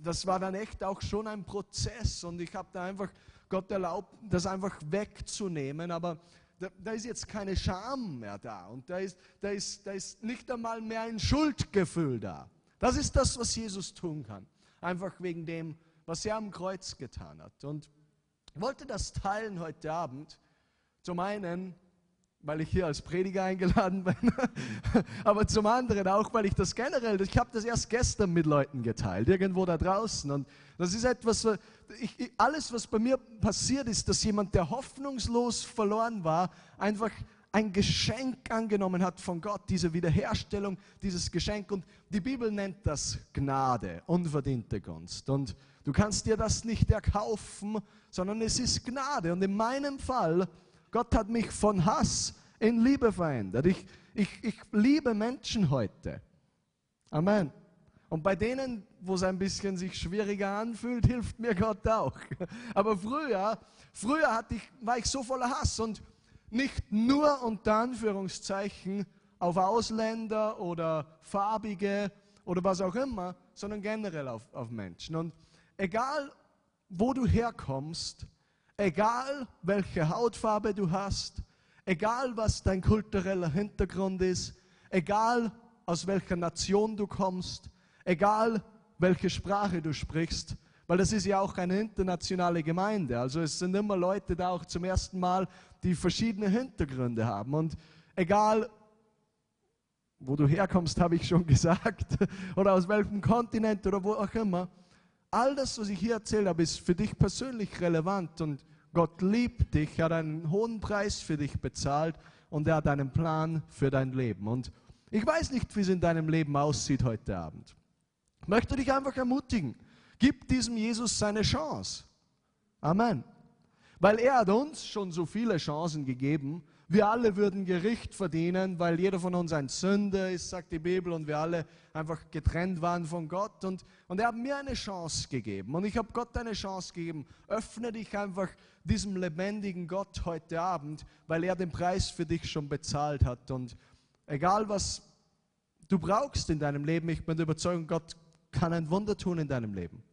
das war dann echt auch schon ein Prozess und ich habe da einfach Gott erlaubt, das einfach wegzunehmen, aber da, da, ist jetzt keine Scham mehr da und da ist, da, ist, da ist nicht einmal mehr ein Schuldgefühl da. Das ist das, was Jesus tun kann, einfach wegen dem, was er am Kreuz getan hat. Und ich wollte das teilen heute Abend. Zum einen, weil ich hier als Prediger eingeladen bin, aber zum anderen auch, weil ich das generell, ich habe das erst gestern mit Leuten geteilt, irgendwo da draußen. Und das ist etwas, ich, alles, was bei mir passiert ist, dass jemand, der hoffnungslos verloren war, einfach ein Geschenk angenommen hat von Gott, diese Wiederherstellung, dieses Geschenk. Und die Bibel nennt das Gnade, unverdiente Gunst. Und du kannst dir das nicht erkaufen, sondern es ist Gnade. Und in meinem Fall, Gott hat mich von Hass in Liebe verändert. Ich, ich, ich liebe Menschen heute. Amen. Und bei denen, wo es ein bisschen sich schwieriger anfühlt, hilft mir Gott auch. Aber früher, früher hatte ich, war ich so voller Hass und nicht nur unter Anführungszeichen auf Ausländer oder Farbige oder was auch immer, sondern generell auf, auf Menschen. Und egal, wo du herkommst, egal, welche Hautfarbe du hast, egal, was dein kultureller Hintergrund ist, egal, aus welcher Nation du kommst, egal, welche Sprache du sprichst, weil das ist ja auch eine internationale Gemeinde. Also es sind immer Leute da auch zum ersten Mal, die verschiedene Hintergründe haben. Und egal, wo du herkommst, habe ich schon gesagt, oder aus welchem Kontinent oder wo auch immer, all das, was ich hier erzählt habe, ist für dich persönlich relevant und Gott liebt dich, er hat einen hohen Preis für dich bezahlt und er hat einen Plan für dein Leben. Und ich weiß nicht, wie es in deinem Leben aussieht heute Abend. Ich möchte dich einfach ermutigen, gib diesem Jesus seine Chance. Amen. Weil er hat uns schon so viele Chancen gegeben, wir alle würden Gericht verdienen, weil jeder von uns ein Sünder ist, sagt die Bibel, und wir alle einfach getrennt waren von Gott. Und, und er hat mir eine Chance gegeben. Und ich habe Gott eine Chance gegeben. Öffne dich einfach diesem lebendigen Gott heute Abend, weil er den Preis für dich schon bezahlt hat. Und egal was du brauchst in deinem Leben, ich bin der Überzeugung, Gott kann ein Wunder tun in deinem Leben.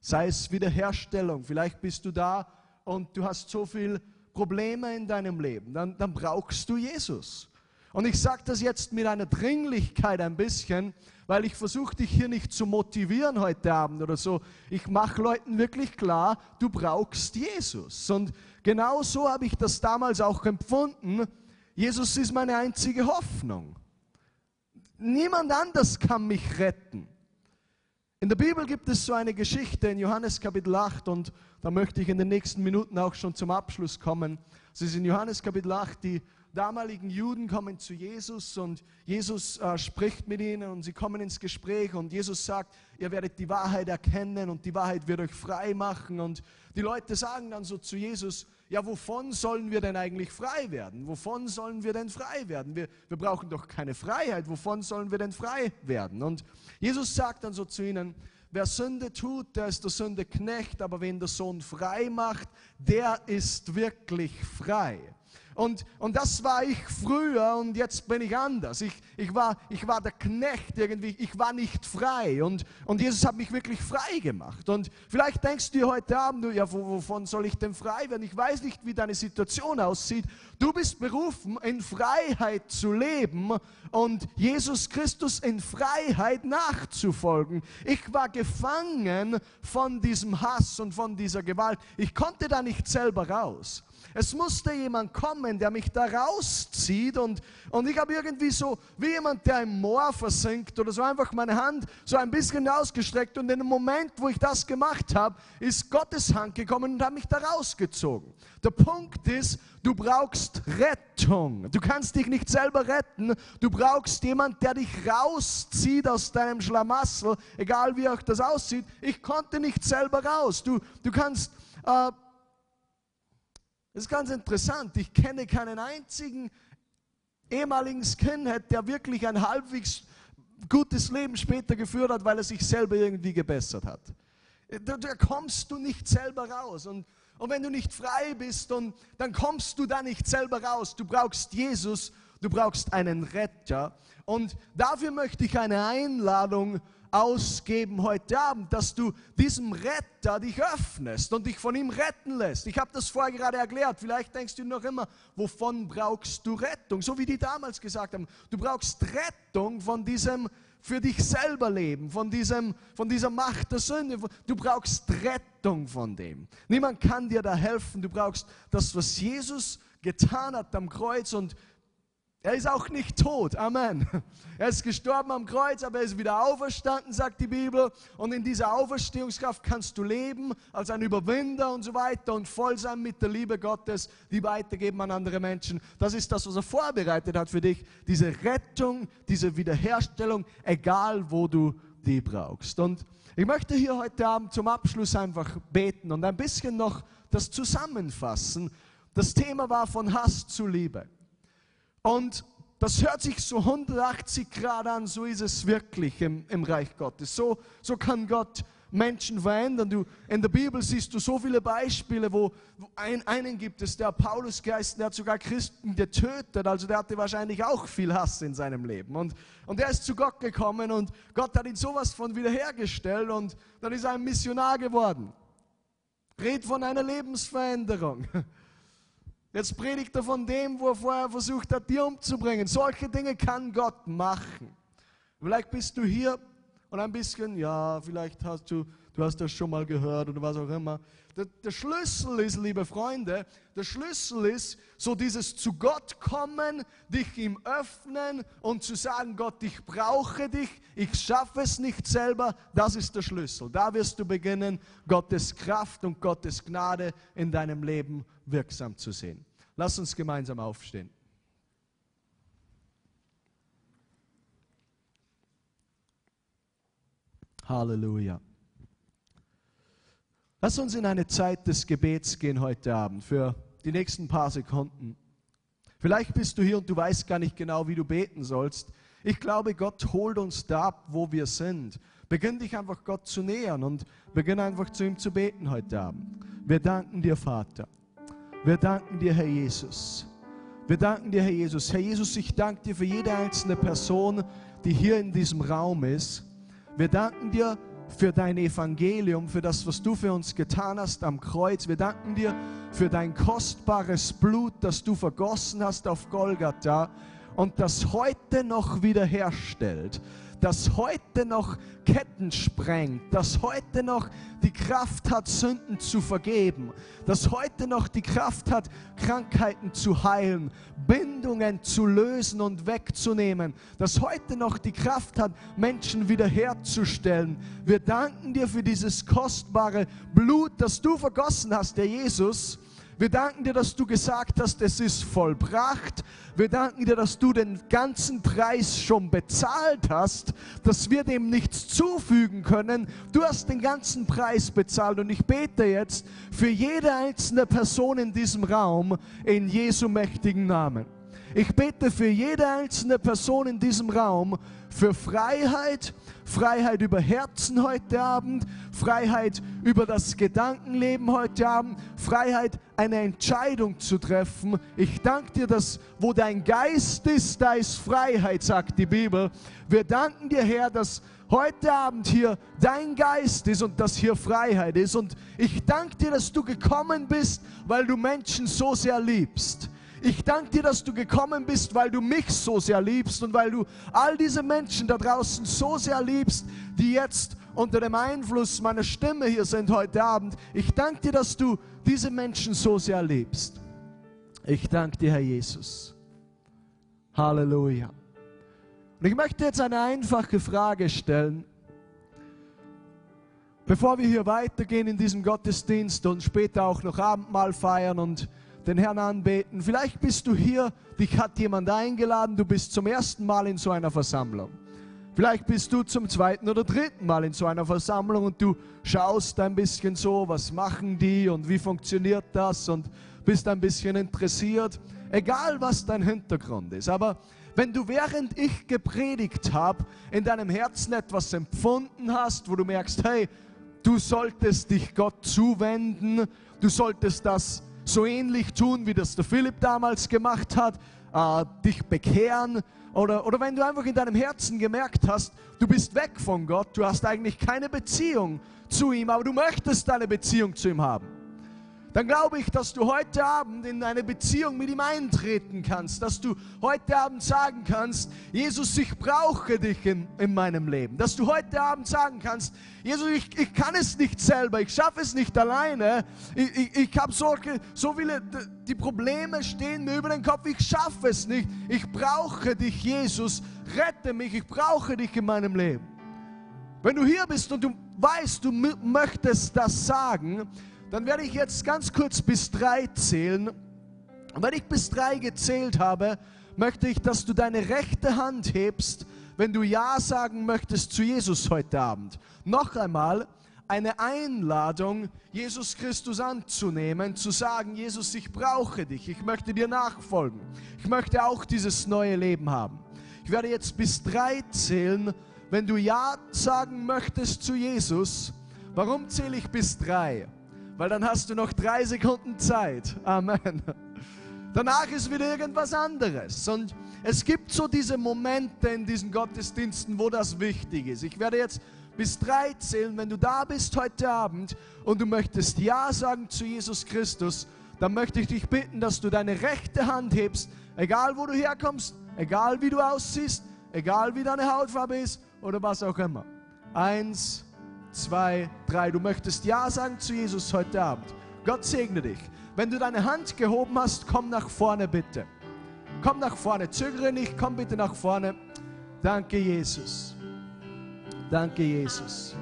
Sei es Wiederherstellung. Vielleicht bist du da und du hast so viel Probleme in deinem Leben, dann, dann brauchst du Jesus. Und ich sage das jetzt mit einer Dringlichkeit ein bisschen, weil ich versuche dich hier nicht zu motivieren heute Abend oder so. Ich mache Leuten wirklich klar, du brauchst Jesus. Und genau so habe ich das damals auch empfunden. Jesus ist meine einzige Hoffnung. Niemand anders kann mich retten. In der Bibel gibt es so eine Geschichte in Johannes Kapitel 8 und da möchte ich in den nächsten Minuten auch schon zum Abschluss kommen. Es ist in Johannes Kapitel 8, die damaligen Juden kommen zu Jesus und Jesus äh, spricht mit ihnen und sie kommen ins Gespräch und Jesus sagt, ihr werdet die Wahrheit erkennen und die Wahrheit wird euch frei machen und die Leute sagen dann so zu Jesus, ja, wovon sollen wir denn eigentlich frei werden? Wovon sollen wir denn frei werden? Wir, wir brauchen doch keine Freiheit. Wovon sollen wir denn frei werden? Und Jesus sagt dann so zu ihnen, wer Sünde tut, der ist der Sünde Knecht, aber wenn der Sohn frei macht, der ist wirklich frei. Und, und das war ich früher und jetzt bin ich anders. Ich, ich, war, ich war der Knecht irgendwie, ich war nicht frei und, und Jesus hat mich wirklich frei gemacht. Und vielleicht denkst du dir heute Abend, ja, wovon soll ich denn frei werden? Ich weiß nicht, wie deine Situation aussieht. Du bist berufen, in Freiheit zu leben und Jesus Christus in Freiheit nachzufolgen. Ich war gefangen von diesem Hass und von dieser Gewalt. Ich konnte da nicht selber raus. Es musste jemand kommen, der mich da rauszieht und, und ich habe irgendwie so, wie jemand, der im Moor versinkt oder so einfach meine Hand so ein bisschen ausgestreckt und in dem Moment, wo ich das gemacht habe, ist Gottes Hand gekommen und hat mich da rausgezogen. Der Punkt ist, du brauchst Rettung. Du kannst dich nicht selber retten. Du brauchst jemand, der dich rauszieht aus deinem Schlamassel, egal wie auch das aussieht. Ich konnte nicht selber raus. Du, du kannst... Äh, das ist ganz interessant. Ich kenne keinen einzigen ehemaligen Skinhead, der wirklich ein halbwegs gutes Leben später geführt hat, weil er sich selber irgendwie gebessert hat. Da, da kommst du nicht selber raus. Und, und wenn du nicht frei bist, und, dann kommst du da nicht selber raus. Du brauchst Jesus, du brauchst einen Retter. Und dafür möchte ich eine Einladung ausgeben heute Abend, dass du diesem Retter dich öffnest und dich von ihm retten lässt. Ich habe das vorher gerade erklärt. Vielleicht denkst du noch immer, wovon brauchst du Rettung? So wie die damals gesagt haben, du brauchst Rettung von diesem für dich selber leben, von, diesem, von dieser Macht der Sünde. Du brauchst Rettung von dem. Niemand kann dir da helfen. Du brauchst das, was Jesus getan hat am Kreuz und er ist auch nicht tot. Amen. Er ist gestorben am Kreuz, aber er ist wieder auferstanden, sagt die Bibel. Und in dieser Auferstehungskraft kannst du leben als ein Überwinder und so weiter und voll sein mit der Liebe Gottes, die weitergeben an andere Menschen. Das ist das, was er vorbereitet hat für dich. Diese Rettung, diese Wiederherstellung, egal wo du die brauchst. Und ich möchte hier heute Abend zum Abschluss einfach beten und ein bisschen noch das zusammenfassen. Das Thema war von Hass zu Liebe. Und das hört sich so 180 Grad an, so ist es wirklich im, im Reich Gottes. So, so kann Gott Menschen verändern. Du, in der Bibel siehst du so viele Beispiele, wo, wo ein, einen gibt es, der Paulus geheißen, der hat sogar Christen getötet, also der hatte wahrscheinlich auch viel Hass in seinem Leben. Und, und er ist zu Gott gekommen und Gott hat ihn sowas von wiederhergestellt und dann ist er ein Missionar geworden. Red von einer Lebensveränderung. Jetzt predigt er von dem, wo er vorher versucht hat, dir umzubringen. Solche Dinge kann Gott machen. Vielleicht bist du hier und ein bisschen, ja, vielleicht hast du, du hast das schon mal gehört oder was auch immer. Der, der, Schlüssel ist, liebe Freunde, der Schlüssel ist so dieses zu Gott kommen, dich ihm öffnen und zu sagen, Gott, ich brauche dich, ich schaffe es nicht selber, das ist der Schlüssel. Da wirst du beginnen, Gottes Kraft und Gottes Gnade in deinem Leben wirksam zu sehen. Lass uns gemeinsam aufstehen. Halleluja. Lass uns in eine Zeit des Gebets gehen heute Abend für die nächsten paar Sekunden. Vielleicht bist du hier und du weißt gar nicht genau, wie du beten sollst. Ich glaube, Gott holt uns da ab, wo wir sind. Beginn dich einfach Gott zu nähern und beginn einfach zu ihm zu beten heute Abend. Wir danken dir, Vater. Wir danken dir, Herr Jesus. Wir danken dir, Herr Jesus. Herr Jesus, ich danke dir für jede einzelne Person, die hier in diesem Raum ist. Wir danken dir für dein Evangelium, für das, was du für uns getan hast am Kreuz. Wir danken dir für dein kostbares Blut, das du vergossen hast auf Golgatha und das heute noch wiederherstellt das heute noch Ketten sprengt, das heute noch die Kraft hat, Sünden zu vergeben, das heute noch die Kraft hat, Krankheiten zu heilen, Bindungen zu lösen und wegzunehmen, das heute noch die Kraft hat, Menschen wiederherzustellen. Wir danken dir für dieses kostbare Blut, das du vergossen hast, der Jesus wir danken dir, dass du gesagt hast, es ist vollbracht. Wir danken dir, dass du den ganzen Preis schon bezahlt hast, dass wir dem nichts zufügen können. Du hast den ganzen Preis bezahlt und ich bete jetzt für jede einzelne Person in diesem Raum in Jesu mächtigen Namen. Ich bete für jede einzelne Person in diesem Raum für Freiheit, Freiheit über Herzen heute Abend, Freiheit über das Gedankenleben heute Abend, Freiheit, eine Entscheidung zu treffen. Ich danke dir, dass wo dein Geist ist, da ist Freiheit, sagt die Bibel. Wir danken dir, Herr, dass heute Abend hier dein Geist ist und dass hier Freiheit ist. Und ich danke dir, dass du gekommen bist, weil du Menschen so sehr liebst. Ich danke dir, dass du gekommen bist, weil du mich so sehr liebst und weil du all diese Menschen da draußen so sehr liebst, die jetzt unter dem Einfluss meiner Stimme hier sind heute Abend. Ich danke dir, dass du diese Menschen so sehr liebst. Ich danke dir, Herr Jesus. Halleluja. Und ich möchte jetzt eine einfache Frage stellen. Bevor wir hier weitergehen in diesem Gottesdienst und später auch noch Abendmahl feiern und den Herrn anbeten. Vielleicht bist du hier, dich hat jemand eingeladen, du bist zum ersten Mal in so einer Versammlung. Vielleicht bist du zum zweiten oder dritten Mal in so einer Versammlung und du schaust ein bisschen so, was machen die und wie funktioniert das und bist ein bisschen interessiert, egal was dein Hintergrund ist. Aber wenn du während ich gepredigt habe, in deinem Herzen etwas empfunden hast, wo du merkst, hey, du solltest dich Gott zuwenden, du solltest das so ähnlich tun, wie das der Philipp damals gemacht hat, äh, dich bekehren. Oder, oder wenn du einfach in deinem Herzen gemerkt hast, du bist weg von Gott, du hast eigentlich keine Beziehung zu ihm, aber du möchtest eine Beziehung zu ihm haben dann glaube ich, dass du heute Abend in eine Beziehung mit ihm eintreten kannst, dass du heute Abend sagen kannst, Jesus, ich brauche dich in, in meinem Leben, dass du heute Abend sagen kannst, Jesus, ich, ich kann es nicht selber, ich schaffe es nicht alleine, ich, ich, ich habe solche, so viele, die Probleme stehen mir über den Kopf, ich schaffe es nicht, ich brauche dich, Jesus, rette mich, ich brauche dich in meinem Leben. Wenn du hier bist und du weißt, du möchtest das sagen, dann werde ich jetzt ganz kurz bis drei zählen. Und wenn ich bis drei gezählt habe, möchte ich, dass du deine rechte Hand hebst, wenn du Ja sagen möchtest zu Jesus heute Abend. Noch einmal eine Einladung, Jesus Christus anzunehmen, zu sagen, Jesus, ich brauche dich, ich möchte dir nachfolgen, ich möchte auch dieses neue Leben haben. Ich werde jetzt bis drei zählen. Wenn du Ja sagen möchtest zu Jesus, Warum zähle ich bis drei? Weil dann hast du noch drei Sekunden Zeit. Amen. Danach ist wieder irgendwas anderes. Und es gibt so diese Momente in diesen Gottesdiensten, wo das wichtig ist. Ich werde jetzt bis drei zählen. Wenn du da bist heute Abend und du möchtest Ja sagen zu Jesus Christus, dann möchte ich dich bitten, dass du deine rechte Hand hebst, egal wo du herkommst, egal wie du aussiehst, egal wie deine Hautfarbe ist oder was auch immer. Eins, zwei, drei. Du möchtest Ja sagen zu Jesus heute Abend. Gott segne dich. Wenn du deine Hand gehoben hast, komm nach vorne bitte. Komm nach vorne. Zögere nicht, komm bitte nach vorne. Danke, Jesus. Danke, Jesus.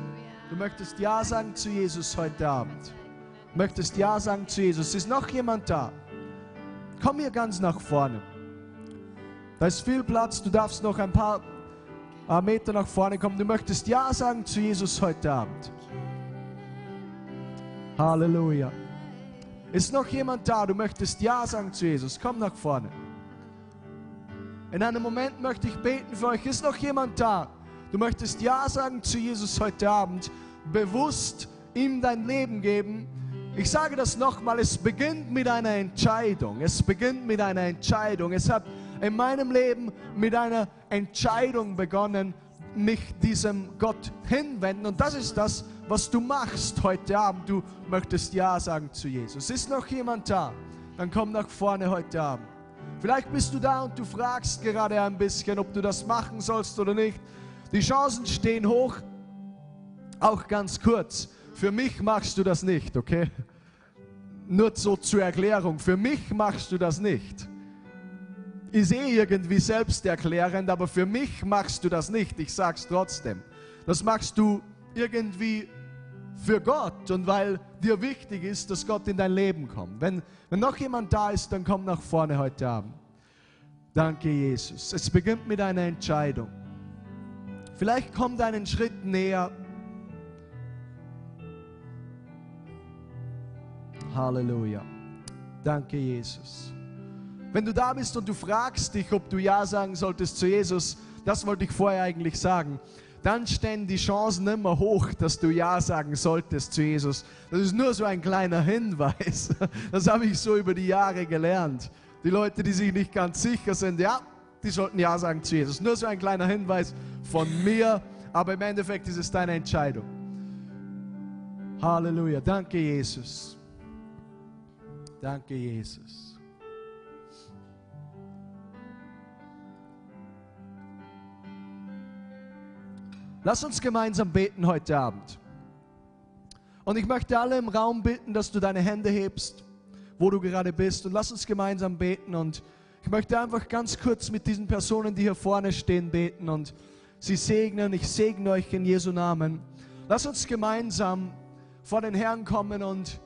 Du möchtest Ja sagen zu Jesus heute Abend. Möchtest Ja sagen zu Jesus. Ist noch jemand da? Komm hier ganz nach vorne. Da ist viel Platz. Du darfst noch ein paar Meter nach vorne kommen. Du möchtest Ja sagen zu Jesus heute Abend. Halleluja. Ist noch jemand da? Du möchtest Ja sagen zu Jesus. Komm nach vorne. In einem Moment möchte ich beten für euch. Ist noch jemand da? Du möchtest Ja sagen zu Jesus heute Abend. Bewusst ihm dein Leben geben. Ich sage das nochmal, es beginnt mit einer Entscheidung. Es beginnt mit einer Entscheidung. Es hat in meinem Leben mit einer Entscheidung begonnen, mich diesem Gott hinwenden. Und das ist das, was du machst heute Abend. Du möchtest Ja sagen zu Jesus. Ist noch jemand da? Dann komm nach vorne heute Abend. Vielleicht bist du da und du fragst gerade ein bisschen, ob du das machen sollst oder nicht. Die Chancen stehen hoch. Auch ganz kurz. Für mich machst du das nicht, okay? Nur so zur Erklärung. Für mich machst du das nicht. Ich sehe irgendwie selbsterklärend, aber für mich machst du das nicht. Ich sag's trotzdem. Das machst du irgendwie für Gott und weil dir wichtig ist, dass Gott in dein Leben kommt. Wenn, wenn noch jemand da ist, dann komm nach vorne heute Abend. Danke, Jesus. Es beginnt mit einer Entscheidung. Vielleicht kommt einen Schritt näher. Halleluja. Danke, Jesus. Wenn du da bist und du fragst dich, ob du Ja sagen solltest zu Jesus, das wollte ich vorher eigentlich sagen, dann stehen die Chancen immer hoch, dass du Ja sagen solltest zu Jesus. Das ist nur so ein kleiner Hinweis. Das habe ich so über die Jahre gelernt. Die Leute, die sich nicht ganz sicher sind, ja, die sollten Ja sagen zu Jesus. Nur so ein kleiner Hinweis von mir, aber im Endeffekt ist es deine Entscheidung. Halleluja. Danke, Jesus. Danke, Jesus. Lass uns gemeinsam beten heute Abend. Und ich möchte alle im Raum bitten, dass du deine Hände hebst, wo du gerade bist. Und lass uns gemeinsam beten. Und ich möchte einfach ganz kurz mit diesen Personen, die hier vorne stehen, beten und sie segnen. Ich segne euch in Jesu Namen. Lass uns gemeinsam vor den Herrn kommen und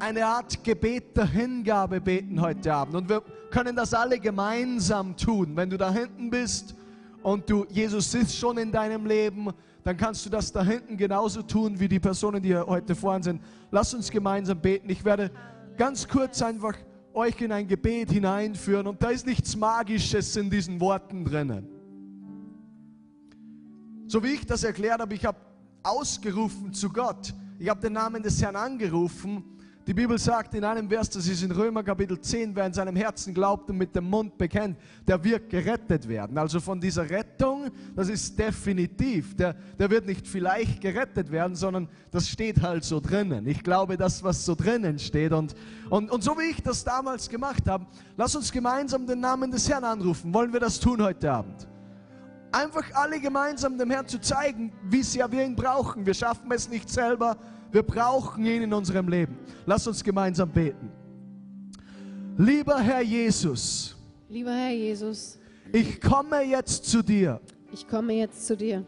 eine Art Gebet der Hingabe beten heute Abend. Und wir können das alle gemeinsam tun. Wenn du da hinten bist und du, Jesus ist schon in deinem Leben, dann kannst du das da hinten genauso tun wie die Personen, die heute vorne sind. Lass uns gemeinsam beten. Ich werde ganz kurz einfach euch in ein Gebet hineinführen und da ist nichts Magisches in diesen Worten drinnen. So wie ich das erklärt habe, ich habe ausgerufen zu Gott. Ich habe den Namen des Herrn angerufen die Bibel sagt in einem Vers, das ist in Römer Kapitel 10, wer in seinem Herzen glaubt und mit dem Mund bekennt, der wird gerettet werden. Also von dieser Rettung, das ist definitiv. Der, der wird nicht vielleicht gerettet werden, sondern das steht halt so drinnen. Ich glaube, das, was so drinnen steht. Und, und, und so wie ich das damals gemacht habe, lass uns gemeinsam den Namen des Herrn anrufen. Wollen wir das tun heute Abend? Einfach alle gemeinsam dem Herrn zu zeigen, wie sehr wir ihn brauchen. Wir schaffen es nicht selber wir brauchen ihn in unserem Leben. Lass uns gemeinsam beten. Lieber Herr Jesus, Lieber Herr Jesus, ich komme jetzt zu dir ich komme jetzt zu dir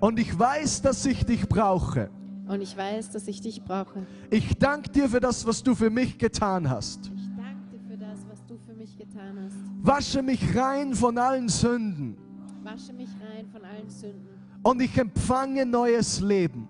und ich weiß, dass ich dich brauche. und ich weiß, dass ich dich brauche. Ich danke dir für das, was du für mich getan hast. Ich danke dir für das, was du für mich getan hast. Wasche mich rein von allen Sünden Wasche mich rein von allen Sünden und ich empfange neues Leben.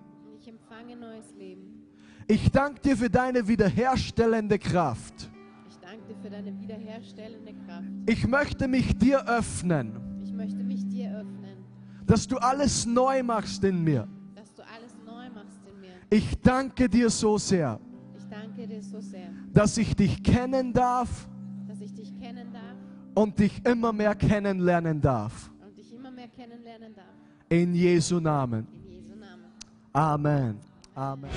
Ich danke dir für deine wiederherstellende Kraft. Ich danke dir für deine wiederherstellende Kraft. Ich möchte mich dir öffnen, Ich möchte mich dir öffnen, dass du alles neu machst in mir. dass du alles neu machst in mir. Ich danke dir so sehr, Ich danke dir so sehr, dass ich dich kennen darf dass ich dich kennen darf und dich immer mehr kennenlernen darf. und dich immer mehr kennenlernen darf. In Jesu Namen. In Jesu Namen. Amen. Amen.